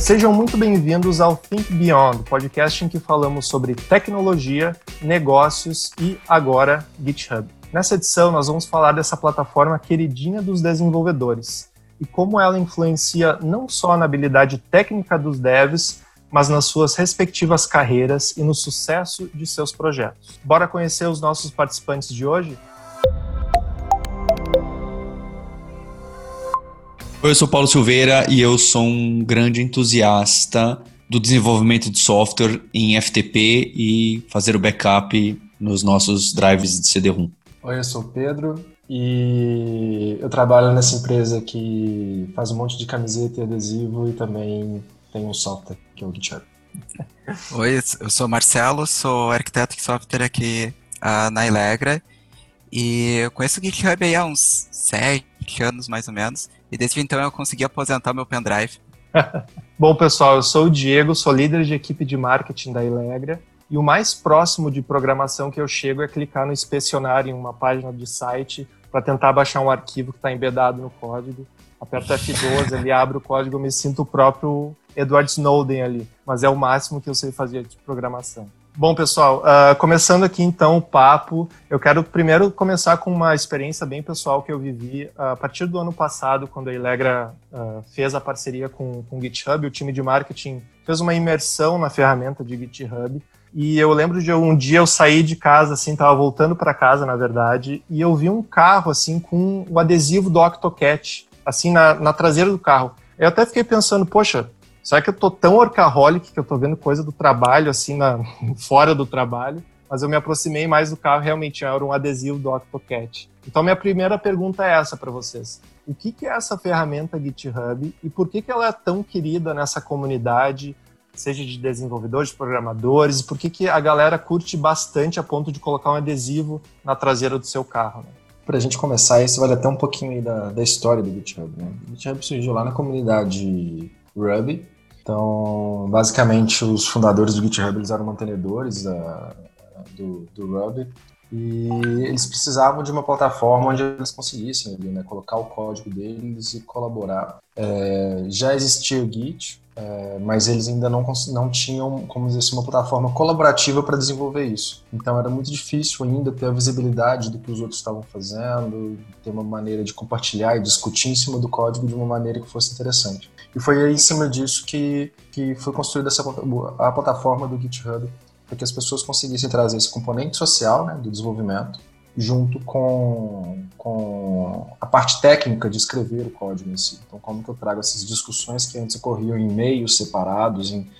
Sejam muito bem-vindos ao Think Beyond, podcast em que falamos sobre tecnologia, negócios e agora GitHub. Nessa edição, nós vamos falar dessa plataforma queridinha dos desenvolvedores e como ela influencia não só na habilidade técnica dos devs, mas nas suas respectivas carreiras e no sucesso de seus projetos. Bora conhecer os nossos participantes de hoje? Eu sou Paulo Silveira e eu sou um grande entusiasta do desenvolvimento de software em FTP e fazer o backup nos nossos drives de CD-ROM. Oi, eu sou o Pedro e eu trabalho nessa empresa que faz um monte de camiseta e adesivo e também tem um software que é o GitHub. Oi, eu sou Marcelo, sou arquiteto de software aqui uh, na Elegra e eu conheço o GitHub aí há uns sete anos mais ou menos e desde então eu consegui aposentar meu pendrive. Bom, pessoal, eu sou o Diego, sou líder de equipe de marketing da Elegra. E o mais próximo de programação que eu chego é clicar no inspecionar em uma página de site para tentar baixar um arquivo que está embedado no código. Aperto F12, ele abre o código, eu me sinto o próprio Edward Snowden ali. Mas é o máximo que eu sei fazer de programação. Bom, pessoal, uh, começando aqui então o papo, eu quero primeiro começar com uma experiência bem pessoal que eu vivi uh, a partir do ano passado, quando a Ilegra uh, fez a parceria com, com o GitHub, o time de marketing fez uma imersão na ferramenta de GitHub. E eu lembro de um dia eu saí de casa, assim, tava voltando para casa, na verdade, e eu vi um carro, assim, com o adesivo do Octocat, assim, na, na traseira do carro. Eu até fiquei pensando, poxa, Será que eu tô tão orcaholic que eu tô vendo coisa do trabalho, assim, na, fora do trabalho? Mas eu me aproximei mais do carro, realmente era um adesivo do Octocat. Então, minha primeira pergunta é essa para vocês. O que, que é essa ferramenta GitHub e por que, que ela é tão querida nessa comunidade, seja de desenvolvedores, de programadores, por que, que a galera curte bastante a ponto de colocar um adesivo na traseira do seu carro? Né? Para a gente começar, isso vale até um pouquinho da, da história do GitHub. Né? O GitHub surgiu lá na comunidade Ruby, então, basicamente, os fundadores do GitHub eles eram mantenedores do, do Ruby e eles precisavam de uma plataforma onde eles conseguissem né, colocar o código deles e colaborar. É, já existia o Git, é, mas eles ainda não, não tinham, como dizer assim, uma plataforma colaborativa para desenvolver isso. Então era muito difícil ainda ter a visibilidade do que os outros estavam fazendo, ter uma maneira de compartilhar e discutir em cima do código de uma maneira que fosse interessante. E foi aí em cima disso que, que foi construída essa, a plataforma do GitHub, para que as pessoas conseguissem trazer esse componente social né, do desenvolvimento junto com, com a parte técnica de escrever o código em si. Então, como que eu trago essas discussões que antes ocorriam em meios separados, em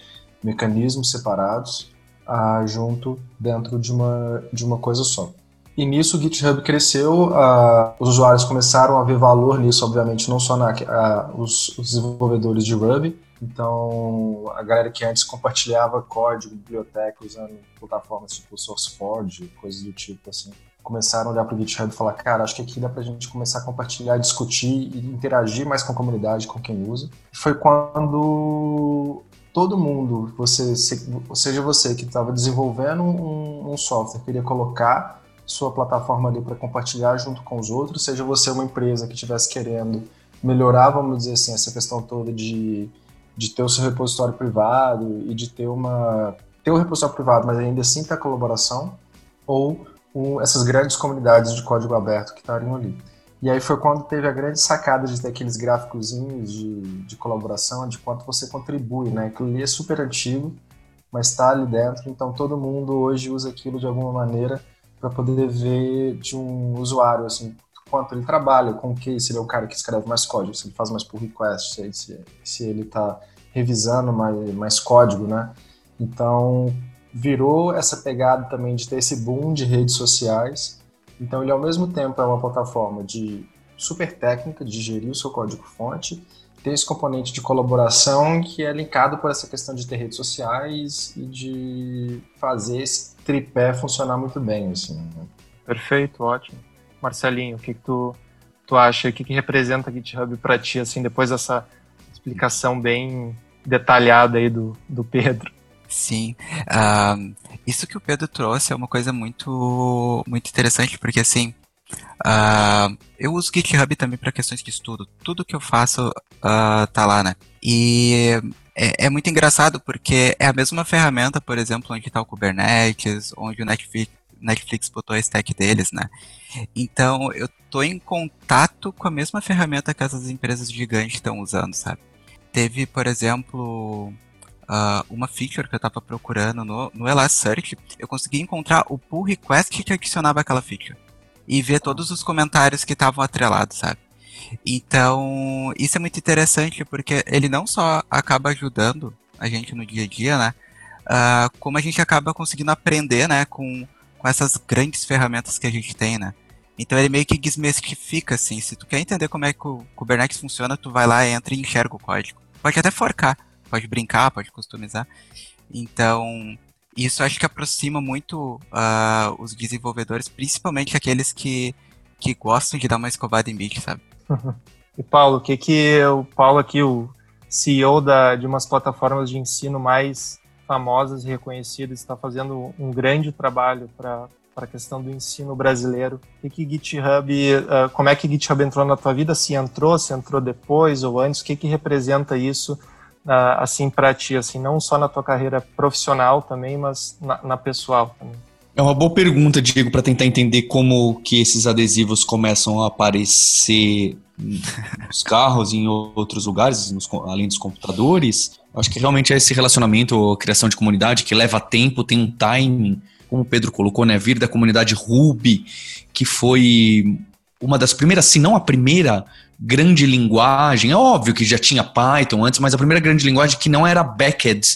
mecanismos separados, ah, junto dentro de uma, de uma coisa só. E nisso o GitHub cresceu, ah, os usuários começaram a ver valor nisso, obviamente, não só na, ah, os, os desenvolvedores de Ruby, então, a galera que antes compartilhava código, biblioteca, usando plataformas tipo SourceForge, coisas do tipo assim, começaram a olhar para o GitHub e falar, cara, acho que aqui dá para a gente começar a compartilhar, discutir e interagir mais com a comunidade, com quem usa. Foi quando todo mundo, você, seja você que estava desenvolvendo um, um, software, queria colocar sua plataforma ali para compartilhar junto com os outros, seja você uma empresa que estivesse querendo melhorar, vamos dizer assim, essa questão toda de, de ter o seu repositório privado e de ter uma ter o um repositório privado, mas ainda assim ter a colaboração, ou com essas grandes comunidades de código aberto que estariam ali. E aí foi quando teve a grande sacada de ter aqueles gráficos de, de colaboração, de quanto você contribui, né? Aquilo ali é super antigo, mas está ali dentro, então todo mundo hoje usa aquilo de alguma maneira para poder ver de um usuário, assim, quanto ele trabalha, com o que, se ele é o cara que escreve mais código, se ele faz mais pull request, se, se ele está revisando mais, mais código, né? Então, virou essa pegada também de ter esse boom de redes sociais. Então ele ao mesmo tempo é uma plataforma de super técnica de gerir o seu código-fonte, tem esse componente de colaboração que é linkado por essa questão de ter redes sociais e de fazer esse tripé funcionar muito bem. Assim, né? Perfeito, ótimo. Marcelinho, o que, que tu, tu acha? O que, que representa GitHub para ti, assim, depois dessa explicação bem detalhada aí do, do Pedro? Sim. Uh, isso que o Pedro trouxe é uma coisa muito, muito interessante, porque assim, uh, eu uso GitHub também para questões de estudo. Tudo que eu faço uh, tá lá, né? E é, é, muito engraçado porque é a mesma ferramenta, por exemplo, onde está o Kubernetes, onde o Netflix, Netflix botou a stack deles, né? Então, eu tô em contato com a mesma ferramenta que essas empresas gigantes estão usando, sabe? Teve, por exemplo, uh, uma feature que eu estava procurando no, no eu consegui encontrar o pull request que adicionava aquela feature. E ver todos os comentários que estavam atrelados, sabe? Então, isso é muito interessante porque ele não só acaba ajudando a gente no dia a dia, né? Uh, como a gente acaba conseguindo aprender, né, com, com essas grandes ferramentas que a gente tem, né? Então ele meio que desmistifica, assim. Se tu quer entender como é que o Kubernetes funciona, tu vai lá, entra e enxerga o código. Pode até forcar, pode brincar, pode customizar. Então, isso acho que aproxima muito uh, os desenvolvedores, principalmente aqueles que, que gostam de dar uma escovada em bicho, sabe? E Paulo, o que que o Paulo aqui, o CEO da, de umas plataformas de ensino mais famosas e reconhecidas, está fazendo um grande trabalho para para a questão do ensino brasileiro. Que, que GitHub, uh, como é que GitHub entrou na tua vida? Se entrou, se entrou depois ou antes? O que, que representa isso uh, assim para ti, assim não só na tua carreira profissional também, mas na, na pessoal também? É uma boa pergunta, Diego, para tentar entender como que esses adesivos começam a aparecer nos carros em outros lugares, nos, além dos computadores. Acho que realmente é esse relacionamento, criação de comunidade que leva tempo, tem um timing como o Pedro colocou, né, vir da comunidade Ruby, que foi uma das primeiras, se não a primeira grande linguagem. É óbvio que já tinha Python antes, mas a primeira grande linguagem que não era backend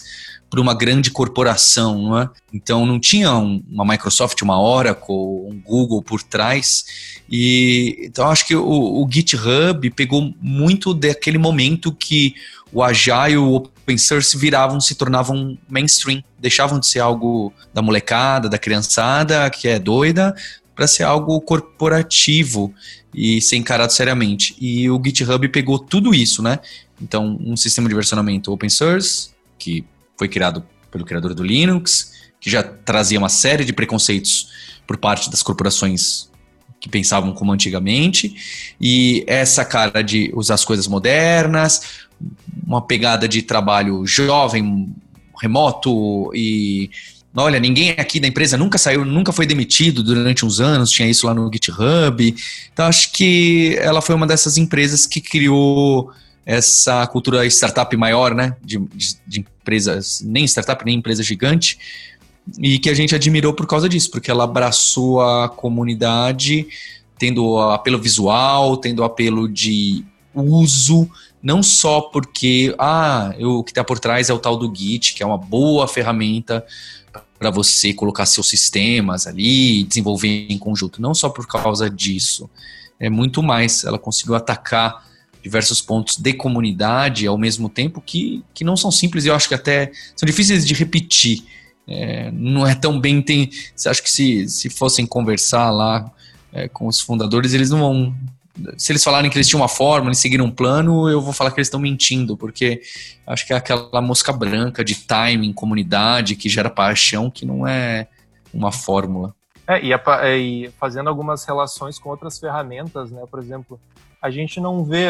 para uma grande corporação, não é? Então não tinha um, uma Microsoft, uma Oracle, um Google por trás. E então acho que o, o GitHub pegou muito daquele momento que o Agile, o Open Source viravam, se tornavam mainstream, deixavam de ser algo da molecada, da criançada que é doida, para ser algo corporativo e ser encarado seriamente. E o GitHub pegou tudo isso, né? Então, um sistema de versionamento open source, que foi criado pelo criador do Linux, que já trazia uma série de preconceitos por parte das corporações que pensavam como antigamente, e essa cara de usar as coisas modernas, uma pegada de trabalho jovem, remoto e olha, ninguém aqui da empresa nunca saiu, nunca foi demitido durante uns anos, tinha isso lá no GitHub. Então acho que ela foi uma dessas empresas que criou essa cultura startup maior, né? De, de, de, empresas, nem startup, nem empresa gigante, e que a gente admirou por causa disso, porque ela abraçou a comunidade, tendo apelo visual, tendo apelo de uso, não só porque ah, eu, o que está por trás é o tal do Git, que é uma boa ferramenta para você colocar seus sistemas ali, desenvolver em conjunto, não só por causa disso, é muito mais. Ela conseguiu atacar diversos pontos de comunidade ao mesmo tempo que, que não são simples e eu acho que até são difíceis de repetir. É, não é tão bem. Tem, acha que se, se fossem conversar lá é, com os fundadores, eles não vão. Se eles falarem que eles tinham uma forma, eles seguiram um plano, eu vou falar que eles estão mentindo, porque acho que é aquela mosca branca de timing, comunidade, que gera paixão, que não é uma fórmula. É, e, a, e fazendo algumas relações com outras ferramentas, né? Por exemplo, a gente não vê,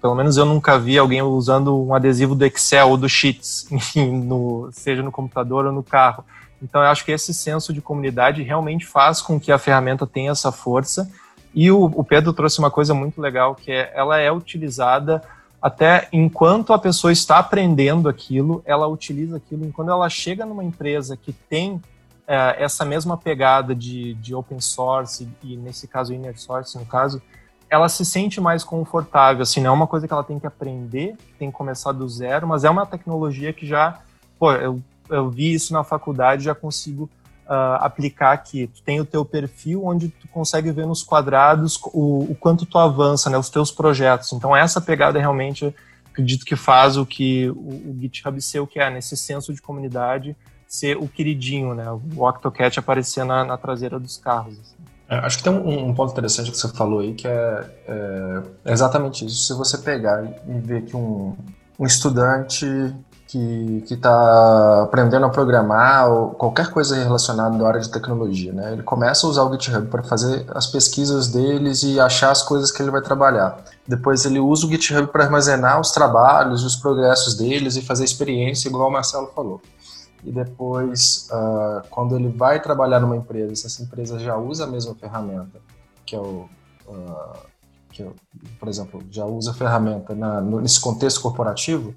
pelo menos eu nunca vi alguém usando um adesivo do Excel ou do Sheets, no, seja no computador ou no carro. Então eu acho que esse senso de comunidade realmente faz com que a ferramenta tenha essa força. E o, o Pedro trouxe uma coisa muito legal, que é ela é utilizada até enquanto a pessoa está aprendendo aquilo, ela utiliza aquilo. E quando ela chega numa empresa que tem é, essa mesma pegada de, de open source, e nesse caso inner source, no caso, ela se sente mais confortável, assim, não é uma coisa que ela tem que aprender, tem que começar do zero, mas é uma tecnologia que já, pô, eu, eu vi isso na faculdade, já consigo uh, aplicar aqui. Tu tem o teu perfil onde tu consegue ver nos quadrados o, o quanto tu avança, né, os teus projetos. Então essa pegada realmente, acredito que faz o que o, o GitHub ser o que é, nesse senso de comunidade, ser o queridinho, né, o Octocat aparecer na, na traseira dos carros. Assim. É, acho que tem um, um, ponto interessante que você falou aí, que é, é, exatamente isso. Se você pegar e ver que um, um estudante que está aprendendo a programar ou qualquer coisa relacionada à área de tecnologia, né? Ele começa a usar o GitHub para fazer as pesquisas deles e achar as coisas que ele vai trabalhar. Depois ele usa o GitHub para armazenar os trabalhos, os progressos deles e fazer experiência, igual o Marcelo falou. E depois, uh, quando ele vai trabalhar numa empresa, se essa empresa já usa a mesma ferramenta, que é o, uh, que é, por exemplo, já usa a ferramenta na, nesse contexto corporativo,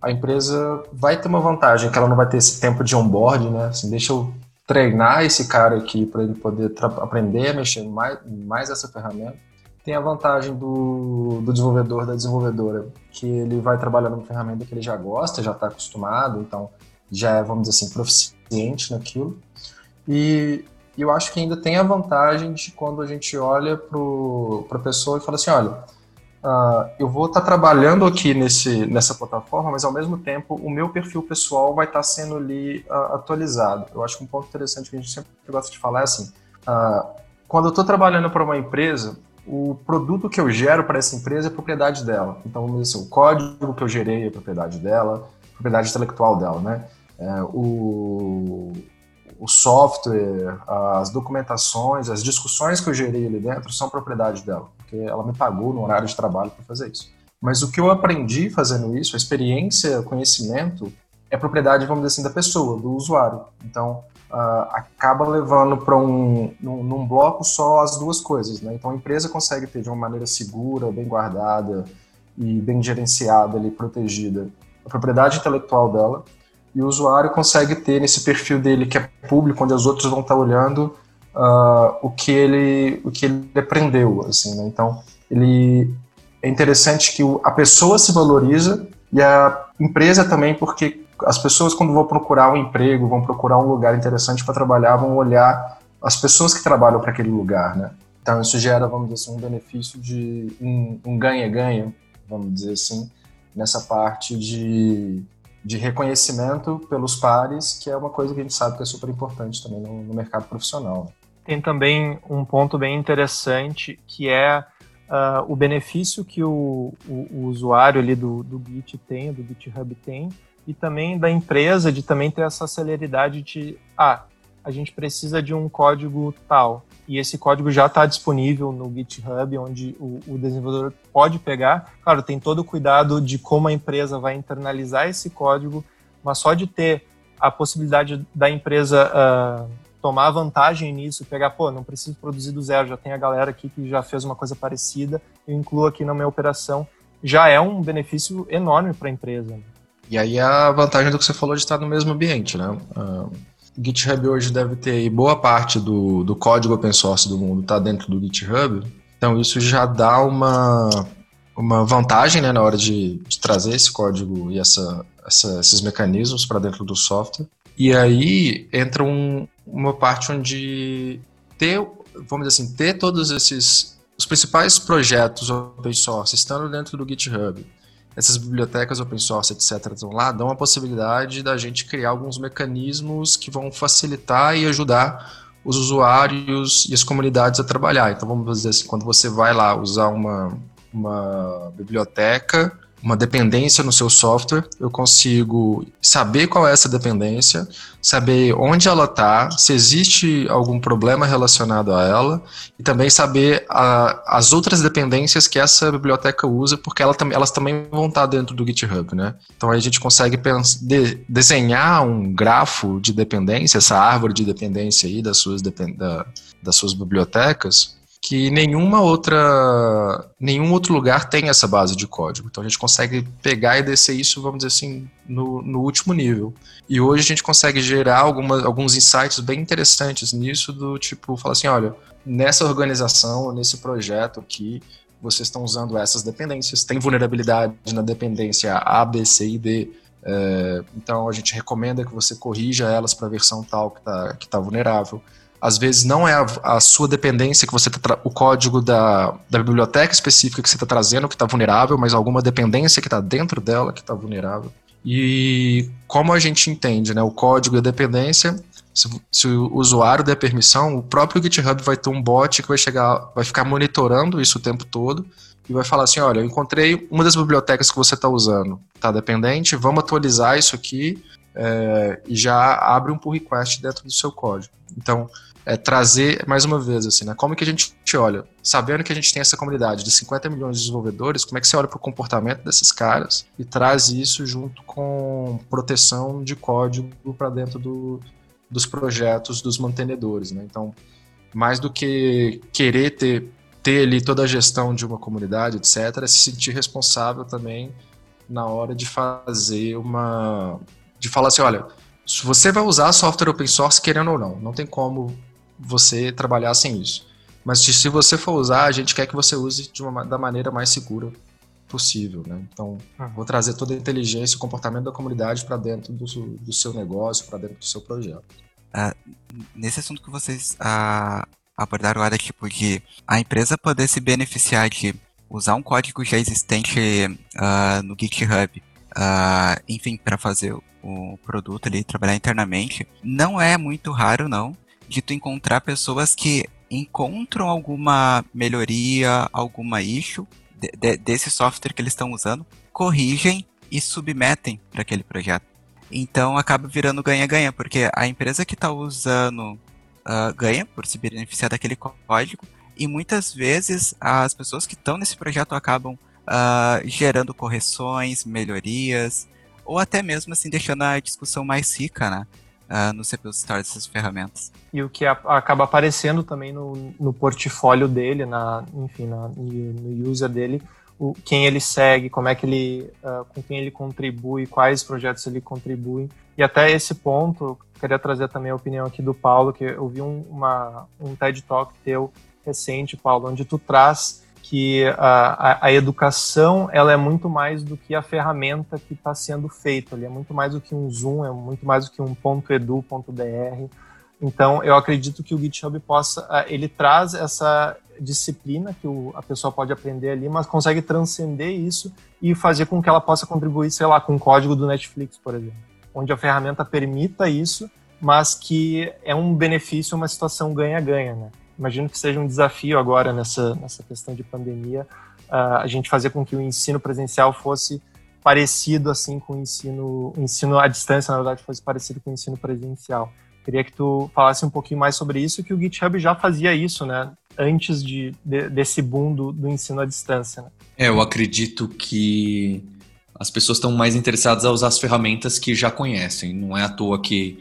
a empresa vai ter uma vantagem, que ela não vai ter esse tempo de onboard, né? Assim, deixa eu treinar esse cara aqui para ele poder aprender a mexer mais, mais essa ferramenta. Tem a vantagem do, do desenvolvedor, da desenvolvedora, que ele vai trabalhar numa ferramenta que ele já gosta, já está acostumado, então já é, vamos dizer assim, proficiente naquilo. E eu acho que ainda tem a vantagem de quando a gente olha para a pessoa e fala assim, olha, uh, eu vou estar tá trabalhando aqui nesse, nessa plataforma, mas ao mesmo tempo o meu perfil pessoal vai estar tá sendo ali uh, atualizado. Eu acho que um ponto interessante que a gente sempre gosta de falar é assim, uh, quando eu estou trabalhando para uma empresa, o produto que eu gero para essa empresa é propriedade dela. Então, vamos dizer assim, o código que eu gerei é propriedade dela, propriedade intelectual dela, né? É, o, o software, as documentações, as discussões que eu gerei ali dentro são propriedade dela, porque ela me pagou no horário de trabalho para fazer isso. Mas o que eu aprendi fazendo isso, a experiência, o conhecimento, é propriedade, vamos dizer assim, da pessoa, do usuário. Então, uh, acaba levando para um num, num, bloco só as duas coisas, né? Então, a empresa consegue ter de uma maneira segura, bem guardada e bem gerenciada ali, protegida, a propriedade intelectual dela, e o usuário consegue ter nesse perfil dele que é público, onde os outros vão estar olhando uh, o que ele o que ele aprendeu, assim, né? Então ele é interessante que a pessoa se valoriza e a empresa também, porque as pessoas quando vão procurar um emprego, vão procurar um lugar interessante para trabalhar, vão olhar as pessoas que trabalham para aquele lugar, né? Então isso gera, vamos dizer assim, um benefício de um ganha-ganha, vamos dizer assim, nessa parte de de reconhecimento pelos pares, que é uma coisa que a gente sabe que é super importante também no, no mercado profissional. Tem também um ponto bem interessante que é uh, o benefício que o, o, o, usuário ali do, do Git tem, do GitHub tem, e também da empresa de também ter essa celeridade de, ah, a gente precisa de um código tal, e esse código já está disponível no GitHub, onde o, o, desenvolvedor pode pegar. Claro, tem todo o cuidado de como a empresa vai internalizar esse código, mas só de ter a possibilidade da empresa uh, tomar vantagem nisso, pegar, pô, não preciso produzir do zero, já tem a galera aqui que já fez uma coisa parecida, eu incluo aqui na minha operação, já é um benefício enorme para a empresa. E aí a vantagem do que você falou de estar no mesmo ambiente, né? Uh GitHub hoje deve ter boa parte do, do código open source do mundo está dentro do GitHub. Então isso já dá uma, uma vantagem né, na hora de, de trazer esse código e essa, essa esses mecanismos para dentro do software. E aí entra um, uma parte onde ter, vamos dizer assim, ter todos esses os principais projetos open source estando dentro do GitHub essas bibliotecas open source, etc., estão lá, dão a possibilidade da gente criar alguns mecanismos que vão facilitar e ajudar os usuários e as comunidades a trabalhar. Então, vamos dizer assim, quando você vai lá usar uma, uma biblioteca, uma dependência no seu software, eu consigo saber qual é essa dependência, saber onde ela está, se existe algum problema relacionado a ela, e também saber a, as outras dependências que essa biblioteca usa, porque ela, elas também vão estar dentro do GitHub, né? Então aí a gente consegue de, desenhar um grafo de dependência, essa árvore de dependência aí das suas, da, das suas bibliotecas, que nenhuma outra nenhum outro lugar tem essa base de código. Então a gente consegue pegar e descer isso, vamos dizer assim, no, no último nível. E hoje a gente consegue gerar alguma, alguns insights bem interessantes nisso, do tipo, falar assim, olha, nessa organização, nesse projeto aqui, vocês estão usando essas dependências, tem vulnerabilidade na dependência A, B, C e D. É, então a gente recomenda que você corrija elas para a versão tal que está que tá vulnerável às vezes não é a, a sua dependência que você tá o código da, da biblioteca específica que você está trazendo que está vulnerável, mas alguma dependência que está dentro dela que está vulnerável. E como a gente entende, né, o código e a dependência, se, se, o usuário der permissão, o próprio GitHub vai ter um bot que vai chegar, vai ficar monitorando isso o tempo todo e vai falar assim: olha, eu encontrei uma das bibliotecas que você está usando, está dependente, vamos atualizar isso aqui é, e já abre um pull request dentro do seu código. Então, é, trazer, mais uma vez, assim, né, como que a gente olha, sabendo que a gente tem essa comunidade de 50 milhões de desenvolvedores, como é que você olha para o comportamento desses caras e traz isso junto com proteção de código para dentro do, dos projetos dos mantenedores, né? Então, mais do que querer ter, ter ali toda a gestão de uma comunidade, etc., é se sentir responsável também na hora de fazer uma. de falar assim: olha, se você vai usar software open source, querendo ou não, não tem como você trabalhar sem isso. Mas se você for usar, a gente quer que você use de uma, da maneira mais segura possível, né? Então, uhum. vou trazer toda a inteligência e o comportamento da comunidade para dentro do, do, seu negócio, para dentro do seu projeto. Uh, nesse assunto que vocês uh, abordaram agora, tipo, de a empresa poder se beneficiar de usar um código já existente uh, no GitHub, enfim, para fazer o produto ali, trabalhar internamente, não é muito raro, não, de tu encontrar pessoas que encontram alguma melhoria, alguma issue de, de, desse software que eles estão usando, corrigem e submetem para aquele projeto. Então acaba virando ganha-ganha, porque a empresa que está usando uh, ganha por se beneficiar daquele código, e muitas vezes as pessoas que estão nesse projeto acabam uh, gerando correções, melhorias, ou até mesmo assim deixando a discussão mais rica, né? Uh, no CPU Store dessas ferramentas. E o que a, acaba aparecendo também no, no portfólio dele, na, enfim, na, no user dele, o, quem ele segue, como é que ele, uh, com quem ele contribui, quais projetos ele contribui. E até esse ponto, queria trazer também a opinião aqui do Paulo, que eu vi um, uma, um TED Talk teu recente, Paulo, onde tu traz que a, a, a educação ela é muito mais do que a ferramenta que está sendo feita, é muito mais do que um Zoom, é muito mais do que um ponto .edu, ponto. Então, eu acredito que o GitHub possa, ele traz essa disciplina que o, a pessoa pode aprender ali, mas consegue transcender isso e fazer com que ela possa contribuir, sei lá, com o código do Netflix, por exemplo, onde a ferramenta permita isso, mas que é um benefício, uma situação ganha-ganha, né? Imagino que seja um desafio agora nessa, nessa questão de pandemia, uh, a gente fazer com que o ensino presencial fosse parecido assim com o ensino, o ensino à distância, na verdade, fosse parecido com o ensino presencial. Queria que tu falasse um pouquinho mais sobre isso, que o GitHub já fazia isso, né? Antes de, de desse boom do, do, ensino à distância. Né? É, eu acredito que as pessoas estão mais interessadas a usar as ferramentas que já conhecem. Não é à toa que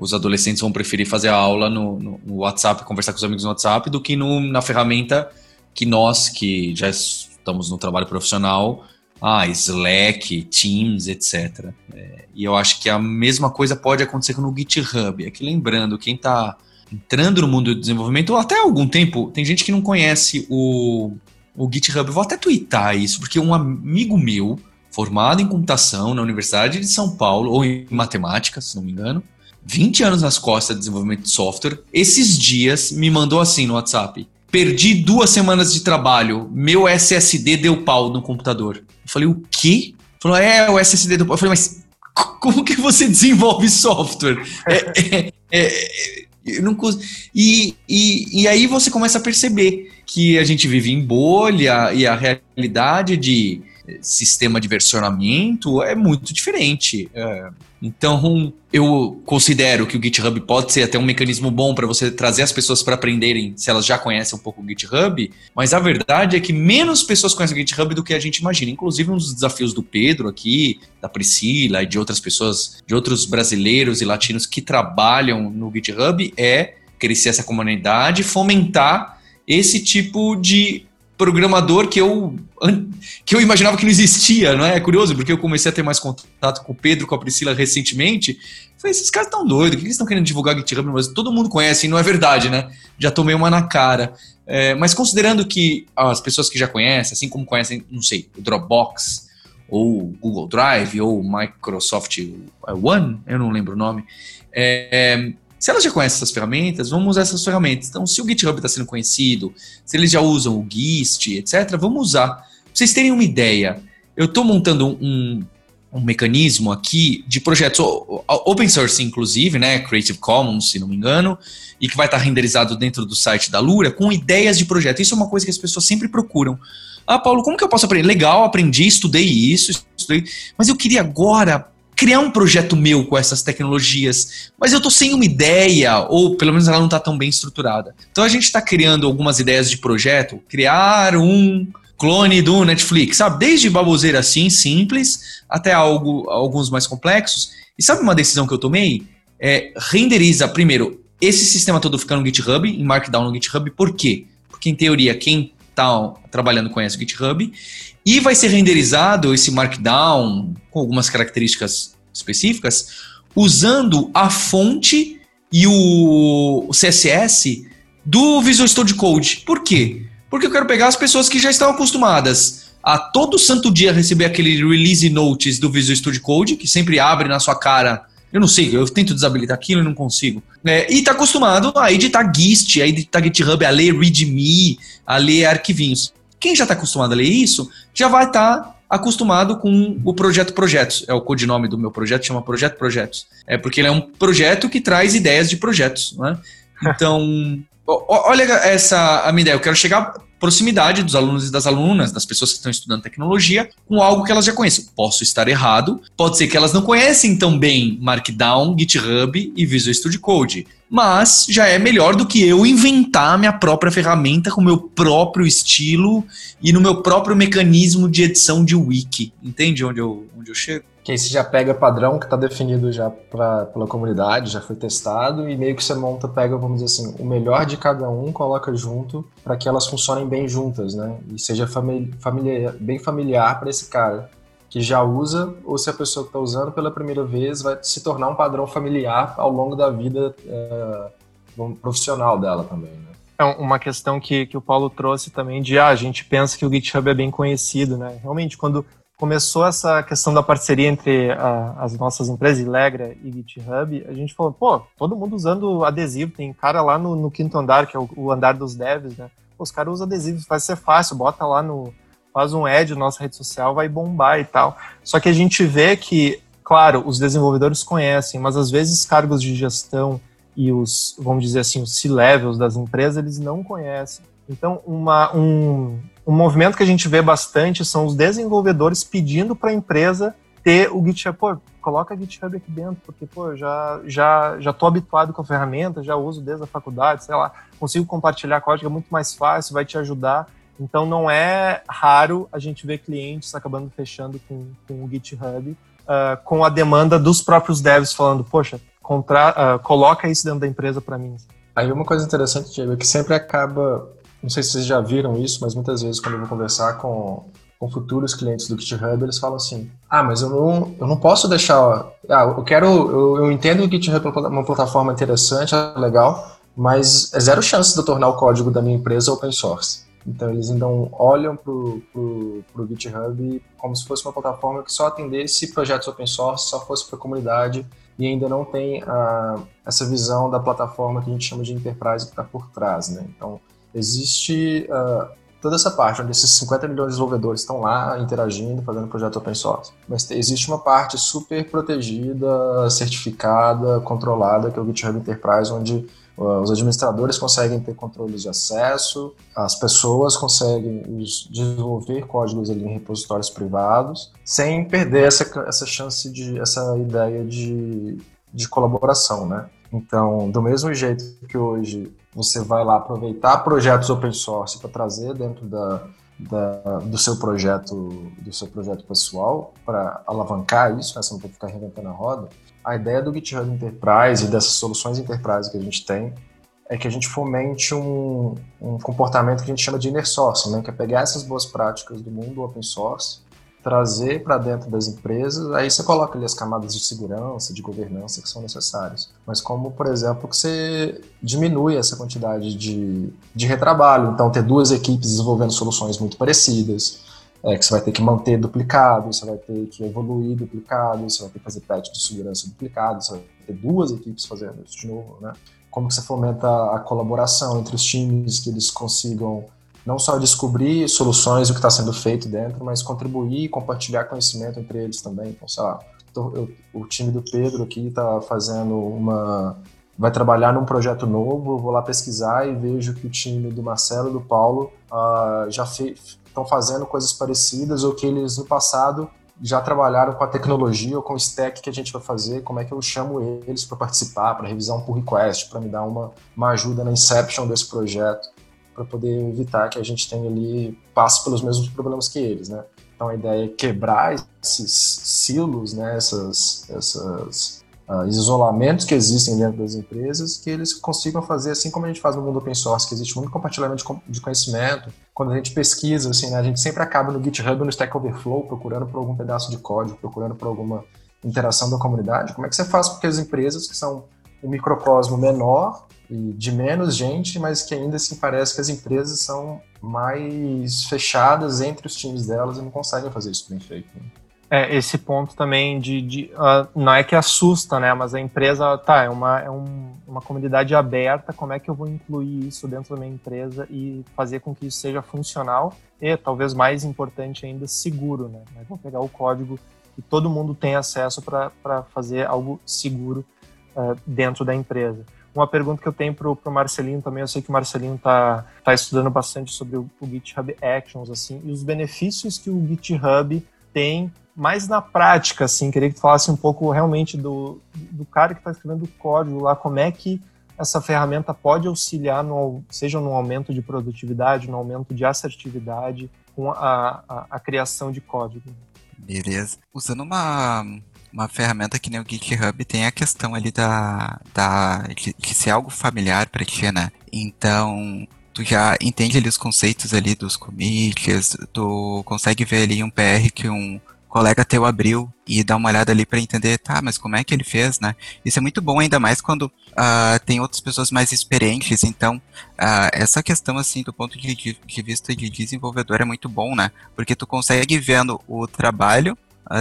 os adolescentes vão preferir fazer a aula no, no, WhatsApp, conversar com os amigos no WhatsApp, do que no, na ferramenta que nós, que já estamos no trabalho profissional, ah, Slack, Teams, etc. É, e eu acho que a mesma coisa pode acontecer no GitHub. É que lembrando, quem está entrando no mundo do desenvolvimento, ou até algum tempo, tem gente que não conhece o, o GitHub. Eu vou até twittar isso, porque um amigo meu, formado em computação na Universidade de São Paulo, ou em matemática, se não me engano, 20 anos nas costas de desenvolvimento de software, esses dias me mandou assim no WhatsApp. Perdi duas semanas de trabalho. Meu SSD deu pau no computador. Eu falei, o quê? Falou, é, o SSD deu pau. Eu falei, mas como que você desenvolve software? é, é, é, eu não e, e, e aí você começa a perceber que a gente vive em bolha e a realidade de sistema de versionamento é muito diferente. É, então, eu considero que o GitHub pode ser até um mecanismo bom para você trazer as pessoas para aprenderem se elas já conhecem um pouco o GitHub, mas a verdade é que menos pessoas conhecem o GitHub do que a gente imagina. Inclusive, um dos desafios do Pedro aqui, da Priscila e de outras pessoas, de outros brasileiros e latinos que trabalham no GitHub é crescer essa comunidade, fomentar esse tipo de programador que eu, que eu imaginava que não existia, não é? É curioso, porque eu comecei a ter mais contato com o Pedro, com a Priscila recentemente. Falei, esses caras estão doidos, o que eles estão querendo divulgar GitHub Brasil? Todo mundo conhece, e não é verdade, né? Já tomei uma na cara. É, mas considerando que as pessoas que já conhecem, assim como conhecem, não sei, o Dropbox, ou Google Drive, ou Microsoft One, eu não lembro o nome, é, se elas já conhecem essas ferramentas, vamos usar essas ferramentas. Então, se o GitHub está sendo conhecido, se eles já usam o Gist, etc., vamos usar. Pra vocês terem uma ideia, eu estou montando um, um mecanismo aqui de projetos open source, inclusive, né, Creative Commons, se não me engano, e que vai estar renderizado dentro do site da Lura com ideias de projeto. Isso é uma coisa que as pessoas sempre procuram. Ah, Paulo, como que eu posso aprender? Legal, aprendi, estudei isso, estudei, mas eu queria agora criar um projeto meu com essas tecnologias, mas eu estou sem uma ideia, ou pelo menos ela não está tão bem estruturada. Então a gente está criando algumas ideias de projeto, criar um clone do Netflix, sabe? Desde baboseira assim, simples, até algo, alguns mais complexos. E sabe uma decisão que eu tomei? É, renderiza primeiro esse sistema todo ficar no GitHub, em Markdown no GitHub, por quê? Porque em teoria quem está trabalhando conhece o GitHub, e vai ser renderizado esse Markdown com algumas características específicas, usando a fonte e o CSS do Visual Studio Code. Por quê? Porque eu quero pegar as pessoas que já estão acostumadas a todo santo dia receber aquele release notice do Visual Studio Code, que sempre abre na sua cara. Eu não sei, eu tento desabilitar aquilo e não consigo. É, e está acostumado a editar GIST, a editar GitHub, a ler README, a ler arquivinhos. Quem já está acostumado a ler isso, já vai estar tá acostumado com o projeto Projetos. É o codinome do meu projeto, chama Projeto Projetos. É porque ele é um projeto que traz ideias de projetos. Né? Então, Olha essa a minha ideia. Eu quero chegar proximidade dos alunos e das alunas, das pessoas que estão estudando tecnologia, com algo que elas já conhecem. Posso estar errado, pode ser que elas não conhecem tão bem Markdown, GitHub e Visual Studio Code, mas já é melhor do que eu inventar minha própria ferramenta com meu próprio estilo e no meu próprio mecanismo de edição de wiki. Entende onde eu, onde eu chego? Que você já pega padrão que está definido já pra, pela comunidade, já foi testado, e meio que você monta, pega, vamos dizer assim, o melhor de cada um, coloca junto para que elas funcionem bem juntas, né? E seja famili familiar, bem familiar para esse cara que já usa, ou se a pessoa que está usando pela primeira vez vai se tornar um padrão familiar ao longo da vida é, profissional dela também, né? É uma questão que, que o Paulo trouxe também de, ah, a gente pensa que o GitHub é bem conhecido, né? Realmente, quando começou essa questão da parceria entre a, as nossas empresas, Ilegra e GitHub, a gente falou, pô, todo mundo usando adesivo, tem cara lá no, no quinto andar, que é o, o, andar dos devs, né? Pô, os caras usam adesivos, vai ser fácil, bota lá no, faz um ad na nossa rede social, vai bombar e tal. Só que a gente vê que, claro, os desenvolvedores conhecem, mas às vezes cargos de gestão e os, vamos dizer assim, os C-levels das empresas, eles não conhecem. Então, uma, um, um movimento que a gente vê bastante são os desenvolvedores pedindo para a empresa ter o GitHub. Pô, coloca GitHub aqui dentro, porque pô, já já já tô habituado com a ferramenta, já uso desde a faculdade, sei lá, consigo compartilhar código é muito mais fácil, vai te ajudar. Então não é raro a gente ver clientes acabando fechando com, com o GitHub, uh, com a demanda dos próprios devs falando, poxa, contra, uh, coloca isso dentro da empresa para mim. Aí uma coisa interessante, Diego, é que sempre acaba não sei se vocês já viram isso, mas muitas vezes quando eu vou conversar com, com futuros clientes do GitHub, eles falam assim: ah, mas eu não, eu não posso deixar. Ah, eu quero. Eu, eu entendo que o GitHub é uma plataforma interessante, é legal, mas é zero chance de eu tornar o código da minha empresa open source. Então eles ainda olham para o GitHub como se fosse uma plataforma que só atendesse projetos open source, só fosse para a comunidade e ainda não tem a, essa visão da plataforma que a gente chama de enterprise que está por trás. Né? Então existe uh, toda essa parte onde esses 50 milhões de desenvolvedores estão lá interagindo, fazendo projeto open source. Mas existe uma parte super protegida, certificada, controlada, que é o GitHub Enterprise, onde uh, os administradores conseguem ter controles de acesso, as pessoas conseguem desenvolver códigos ali em repositórios privados, sem perder essa, essa chance de, essa ideia de, de colaboração, né? Então, do mesmo jeito que hoje você vai lá aproveitar projetos open source para trazer dentro da, da, do seu projeto do seu projeto pessoal para alavancar isso, né? você não tem que ficar reinventando a roda. A ideia do GitHub Enterprise e dessas soluções Enterprise que a gente tem é que a gente fomente um, um comportamento que a gente chama de inner source, né? que é pegar essas boas práticas do mundo open source trazer para dentro das empresas, aí você coloca ali as camadas de segurança, de governança que são necessárias. Mas como, por exemplo, que você diminui essa quantidade de, de retrabalho, então ter duas equipes desenvolvendo soluções muito parecidas, é, que você vai ter que manter duplicado, você vai ter que evoluir duplicado, você vai ter que fazer patch de segurança duplicado, você vai ter duas equipes fazendo isso de novo, né? Como que você fomenta a colaboração entre os times, que eles consigam não só descobrir soluções o que está sendo feito dentro, mas contribuir e compartilhar conhecimento entre eles também. Então, sei lá, eu, o time do Pedro aqui está fazendo uma. vai trabalhar num projeto novo, eu vou lá pesquisar e vejo que o time do Marcelo e do Paulo uh, já estão fazendo coisas parecidas ou que eles no passado já trabalharam com a tecnologia ou com o stack que a gente vai fazer, como é que eu chamo eles para participar, para revisar um pull request, para me dar uma, uma ajuda na inception desse projeto, para poder evitar que a gente tenha ali, passe pelos mesmos problemas que eles, né? Então a ideia é quebrar esses silos, né, essas, essas uh, isolamentos que existem dentro das empresas, que eles consigam fazer assim como a gente faz no mundo open source, que existe muito compartilhamento de conhecimento. Quando a gente pesquisa, assim, né, a gente sempre acaba no GitHub no Stack Overflow procurando por algum pedaço de código, procurando por alguma interação da comunidade. Como é que você faz com que as empresas que são um microcosmo menor de menos gente, mas que ainda assim parece que as empresas são mais fechadas entre os times delas e não conseguem fazer isso bem feito. Né? É, esse ponto também de, de uh, não é que assusta, né? Mas a empresa, tá, é uma, é um, uma comunidade aberta, como é que eu vou incluir isso dentro da minha empresa e fazer com que isso seja funcional e, talvez mais importante ainda, seguro, né? Eu vou pegar o código que todo mundo tem acesso para fazer algo seguro uh, dentro da empresa. Uma pergunta que eu tenho para o Marcelinho também, eu sei que o Marcelinho está tá estudando bastante sobre o, o, GitHub Actions, assim, e os benefícios que o GitHub tem mais na prática, assim, queria que tu falasse um pouco realmente do, do cara que está escrevendo o código lá, como é que essa ferramenta pode auxiliar, no, seja no aumento de produtividade, no aumento de assertividade, com a, a, a criação de código. Beleza. Usando uma, uma ferramenta que nem o GitHub tem a questão ali da, da de, de ser algo familiar para ti, né? Então, tu já entende ali os conceitos ali dos commits, tu consegue ver ali um PR que um colega teu abriu e dá uma olhada ali para entender, tá, mas como é que ele fez, né? Isso é muito bom, ainda mais quando uh, tem outras pessoas mais experientes. Então, uh, essa questão, assim, do ponto de, de, vista de desenvolvedor é muito bom, né? Porque tu consegue vendo o trabalho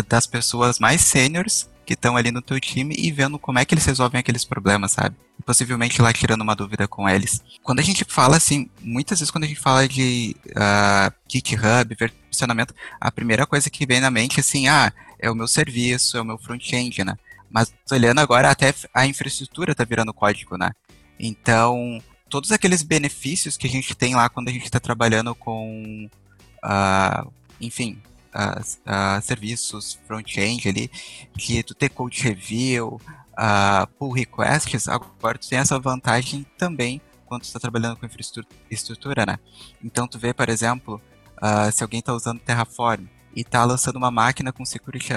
das pessoas mais sêniores que estão ali no teu time e vendo como é que eles resolvem aqueles problemas, sabe? Possivelmente lá tirando uma dúvida com eles. Quando a gente fala assim, muitas vezes quando a gente fala de uh, GitHub, versionamento, a primeira coisa que vem na mente é assim, ah, é o meu serviço, é o meu front-end, né? Mas olhando agora, até a infraestrutura tá virando código, né? Então, todos aqueles benefícios que a gente tem lá quando a gente está trabalhando com, uh, enfim, uh, uh, serviços front-end ali, que tu ter code review, pull requests, agora tu tem essa vantagem também quando tu está trabalhando com infraestrutura, né? Então tu vê, por exemplo, uh, se alguém está usando Terraform e está lançando uma máquina com security,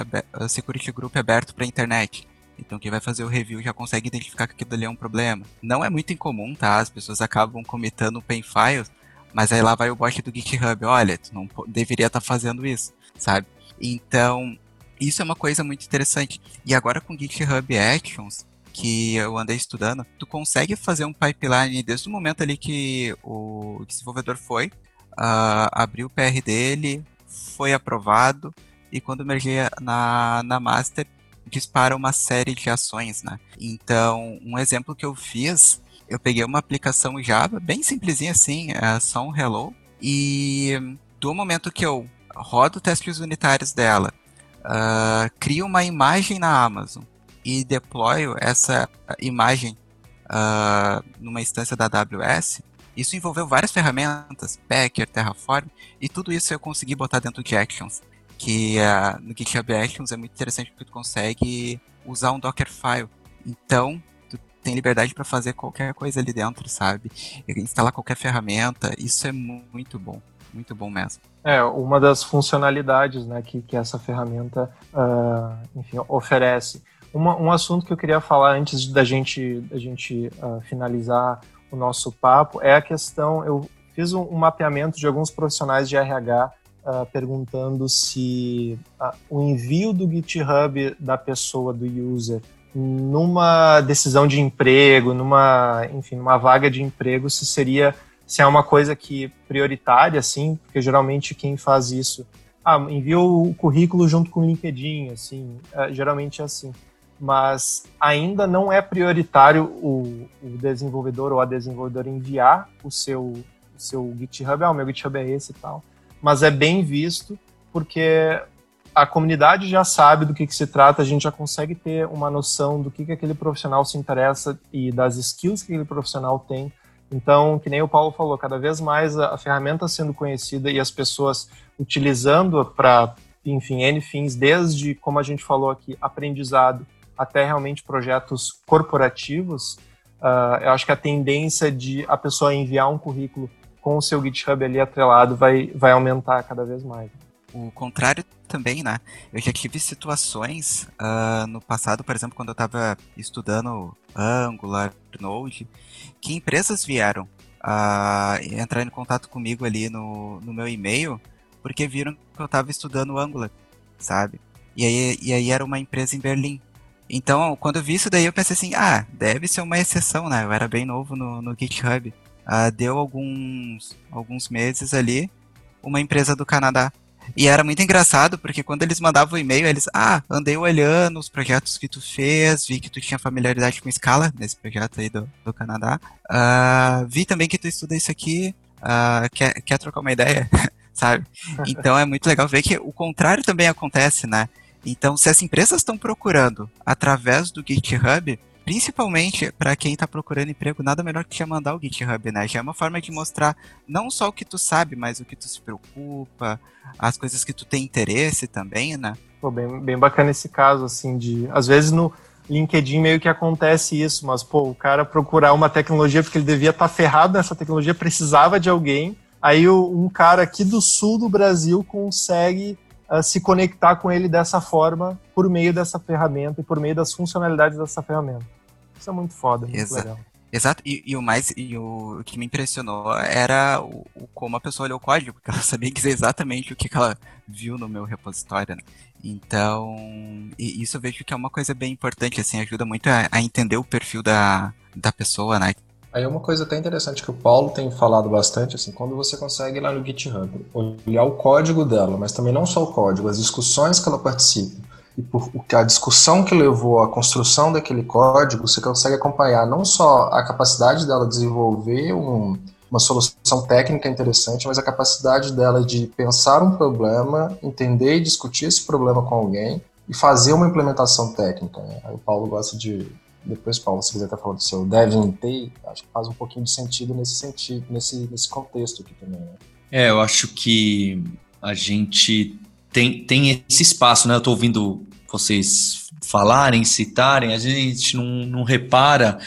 security group aberto para a internet. Então quem vai fazer o review já consegue identificar que aquilo ali é um problema. Não é muito incomum, tá? As pessoas acabam comitando pain files, mas aí lá vai o bot do GitHub, olha, tu não deveria estar tá fazendo isso sabe? Então, isso é uma coisa muito interessante. E agora com GitHub Actions, que eu andei estudando, tu consegue fazer um pipeline desde o momento ali que o desenvolvedor foi, uh, abriu o PR dele, foi aprovado, e quando mergia na, na master, dispara uma série de ações, né? Então, um exemplo que eu fiz, eu peguei uma aplicação Java, bem simplesinha assim, é só um hello, e do momento que eu rodo testes unitários dela, uh, crio uma imagem na Amazon e deployo essa imagem uh, numa instância da AWS, isso envolveu várias ferramentas, Packer, Terraform, e tudo isso eu consegui botar dentro de Actions, que uh, no GitHub Actions é muito interessante porque tu consegue usar um Dockerfile. Então, tu tem liberdade para fazer qualquer coisa ali dentro, sabe? Instalar qualquer ferramenta, isso é muito bom, muito bom mesmo. É, uma das funcionalidades né, que, que essa ferramenta uh, enfim, oferece. Uma, um assunto que eu queria falar antes da gente, da gente uh, finalizar o nosso papo é a questão. Eu fiz um, um mapeamento de alguns profissionais de RH uh, ah, perguntando se o envio do GitHub da pessoa, do user, numa decisão de emprego, numa, enfim, numa vaga de emprego, se seria se é uma coisa que prioritária, assim, porque geralmente quem faz isso, ah, envia o currículo junto com o LinkedIn, assim, é, geralmente é assim. Mas ainda não é prioritário o, o, desenvolvedor ou a desenvolvedora enviar o seu, seu GitHub, ah, o meu GitHub é esse e tal. Mas é bem visto porque a comunidade já sabe do que, que se trata, a gente já consegue ter uma noção do que, que aquele profissional se interessa e das skills que aquele profissional tem. Então, que nem o Paulo falou, cada vez mais a, ferramenta sendo conhecida e as pessoas utilizando para, enfim, N fins, desde, como a gente falou aqui, aprendizado até realmente projetos corporativos, uh, eu acho que a tendência de a pessoa enviar um currículo com o seu GitHub ali atrelado vai, vai aumentar cada vez mais. O contrário também, né? Eu já tive situações uh, no passado, por exemplo, quando eu estava estudando Angular, Node, que empresas vieram uh, entrar em contato comigo ali no, no meu e-mail porque viram que eu estava estudando Angular, sabe? E aí, e aí era uma empresa em Berlim. Então, quando eu vi isso daí, eu pensei assim, ah, deve ser uma exceção, né? Eu era bem novo no, no GitHub. Uh, deu alguns, alguns meses ali, uma empresa do Canadá. E era muito engraçado, porque quando eles mandavam o e-mail, eles, ah, andei olhando os projetos que tu fez, vi que tu tinha familiaridade com escala, nesse projeto aí do, do Canadá. Uh, vi também que tu estuda isso aqui, uh, quer, quer trocar uma ideia? Sabe? Então é muito legal ver que o contrário também acontece, né? Então, se as empresas estão procurando através do GitHub, principalmente para quem está procurando emprego, nada melhor que já mandar o GitHub, né? Já é uma forma de mostrar não só o que tu sabe, mas o que tu se preocupa, as coisas que tu tem interesse também, né? Pô, bem, bem bacana esse caso, assim, de. Às vezes no LinkedIn meio que acontece isso, mas, pô, o cara procurar uma tecnologia porque ele devia estar tá ferrado nessa tecnologia, precisava de alguém. Aí um cara aqui do sul do Brasil consegue uh, se conectar com ele dessa forma por meio dessa ferramenta e por meio das funcionalidades dessa ferramenta. Isso é muito foda, muito Exato. legal. Exato, e, e, o mais, e o, o, que me impressionou era o, o, como a pessoa olhou o código, porque ela sabia dizer exatamente o que, que ela viu no meu repositório, né? Então, isso eu vejo que é uma coisa bem importante, assim, ajuda muito a, a entender o perfil da, da pessoa, né? Aí uma coisa até interessante que o Paulo tem falado bastante, assim, quando você consegue lá no GitHub olhar o código dela, mas também não só o código, as discussões que ela participa, e por a discussão que levou à construção daquele código, você consegue acompanhar não só a capacidade dela desenvolver um, uma solução técnica interessante, mas a capacidade dela de pensar um problema, entender e discutir esse problema com alguém e fazer uma implementação técnica. Né? O Paulo gosta de depois, Paulo, se quiser estar falando do seu ter, acho que faz um pouquinho de sentido nesse sentido, nesse, nesse contexto aqui também, né? É, eu acho que a gente tem, tem esse espaço, né? Eu estou ouvindo vocês falarem, citarem, a gente não, não repara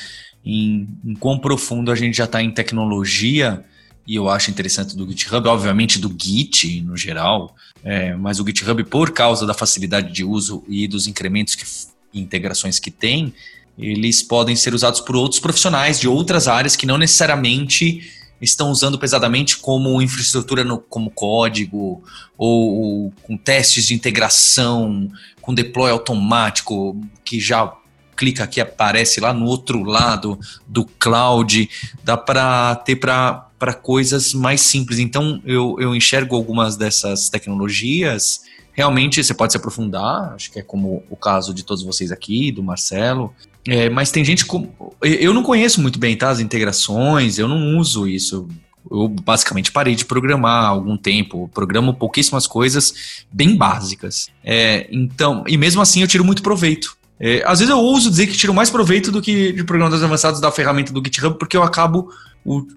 em, em quão profundo a gente já está em tecnologia, e eu acho interessante do GitHub, obviamente do Git no geral, é, mas o GitHub, por causa da facilidade de uso e dos incrementos que integrações que tem, eles podem ser usados por outros profissionais de outras áreas que não necessariamente estão usando pesadamente como infraestrutura no, como código ou, ou, com testes de integração, com deploy automático que já clica aqui aparece lá no outro lado do cloud, dá para ter para coisas mais simples. Então eu, eu enxergo algumas dessas tecnologias. Realmente você pode se aprofundar, acho que é como o caso de todos vocês aqui, do Marcelo, é, mas tem gente com. Eu não conheço muito bem tá, as integrações, eu não uso isso. Eu basicamente parei de programar há algum tempo, programo pouquíssimas coisas bem básicas. É, então, e mesmo assim eu tiro muito proveito. É, às vezes eu ouso dizer que tiro mais proveito do que de programas avançados da ferramenta do GitHub, porque eu acabo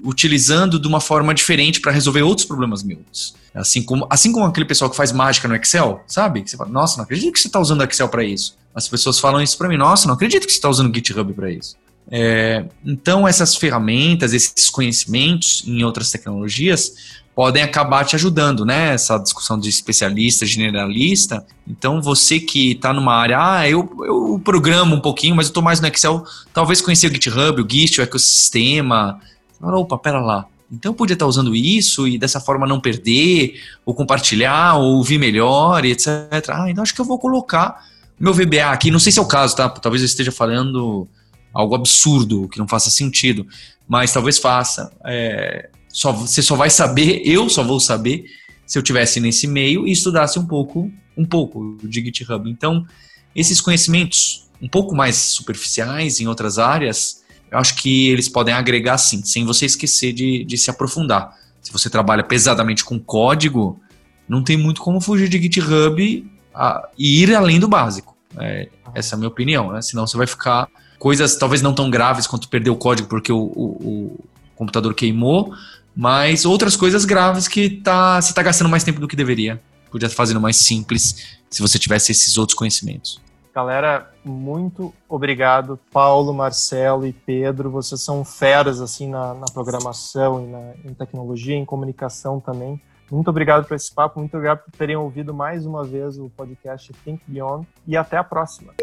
utilizando de uma forma diferente para resolver outros problemas meus. Assim como, assim como aquele pessoal que faz mágica no Excel, sabe? Você fala, nossa, não acredito que você está usando Excel para isso. As pessoas falam isso para mim, nossa, não acredito que você está usando GitHub para isso. É, então, essas ferramentas, esses conhecimentos em outras tecnologias podem acabar te ajudando, né? Essa discussão de especialista, generalista. Então, você que está numa área, ah, eu, eu programo um pouquinho, mas eu estou mais no Excel, talvez conhecer o GitHub, o Git, o ecossistema, opa, pera lá. Então eu podia estar usando isso e dessa forma não perder, ou compartilhar, ou ouvir melhor, etc. Ah, então acho que eu vou colocar meu VBA aqui. Não sei se é o caso, tá? Talvez eu esteja falando algo absurdo, que não faça sentido, mas talvez faça. É, só, você só vai saber, eu só vou saber se eu tivesse nesse meio e estudasse um pouco, um pouco de GitHub. Então, esses conhecimentos um pouco mais superficiais em outras áreas, eu acho que eles podem agregar sim, sem você esquecer de, de se aprofundar. se você trabalha pesadamente com código, não tem muito como fugir de GitHub a, e ir além do básico. É, essa é a minha opinião, né? Senão você vai ficar coisas talvez não tão graves quanto perder o código porque o, o, o computador queimou, mas outras coisas graves que tá, você está gastando mais tempo do que deveria. Podia estar fazendo mais simples se você tivesse esses outros conhecimentos. Galera, muito obrigado, Paulo, Marcelo e Pedro. Vocês são feras assim na, na programação e na, em tecnologia, em comunicação também. Muito obrigado por esse papo, muito obrigado por terem ouvido mais uma vez o podcast Think Beyond e até a próxima.